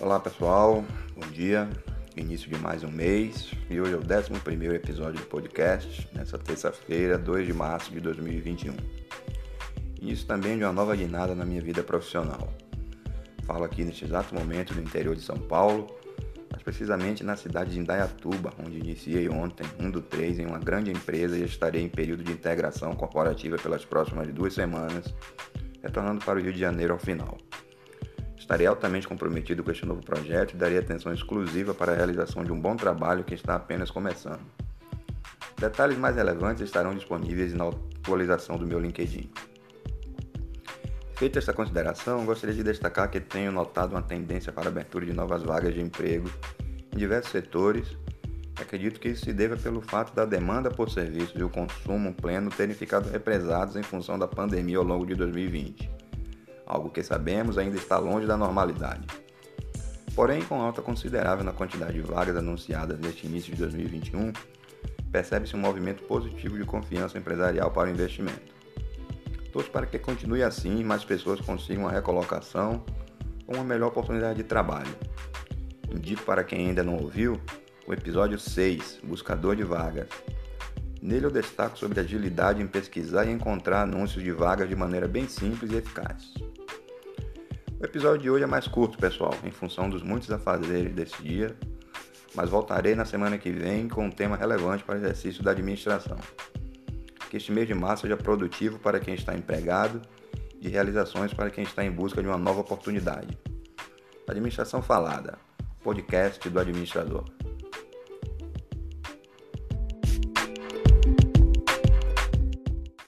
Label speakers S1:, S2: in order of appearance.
S1: Olá pessoal, bom dia. Início de mais um mês e hoje é o 11 episódio do podcast, nessa terça-feira, 2 de março de 2021. Início também de uma nova guinada na minha vida profissional. Falo aqui neste exato momento no interior de São Paulo, mas precisamente na cidade de Indaiatuba, onde iniciei ontem um do três em uma grande empresa e estarei em período de integração corporativa pelas próximas duas semanas, retornando para o Rio de Janeiro ao final. Estarei altamente comprometido com este novo projeto e darei atenção exclusiva para a realização de um bom trabalho que está apenas começando. Detalhes mais relevantes estarão disponíveis na atualização do meu LinkedIn. Feita esta consideração, gostaria de destacar que tenho notado uma tendência para a abertura de novas vagas de emprego em diversos setores. Acredito que isso se deva pelo fato da demanda por serviços e o consumo pleno terem ficado represados em função da pandemia ao longo de 2020 algo que sabemos ainda está longe da normalidade. Porém, com alta considerável na quantidade de vagas anunciadas neste início de 2021, percebe-se um movimento positivo de confiança empresarial para o investimento. Torço para que continue assim e mais pessoas consigam uma recolocação ou uma melhor oportunidade de trabalho. Indico para quem ainda não ouviu o episódio 6, Buscador de Vagas. Nele eu destaco sobre agilidade em pesquisar e encontrar anúncios de vagas de maneira bem simples e eficaz. O episódio de hoje é mais curto, pessoal, em função dos muitos afazeres desse dia, mas voltarei na semana que vem com um tema relevante para o exercício da administração. Que este mês de março seja produtivo para quem está empregado e realizações para quem está em busca de uma nova oportunidade. Administração Falada, podcast do administrador.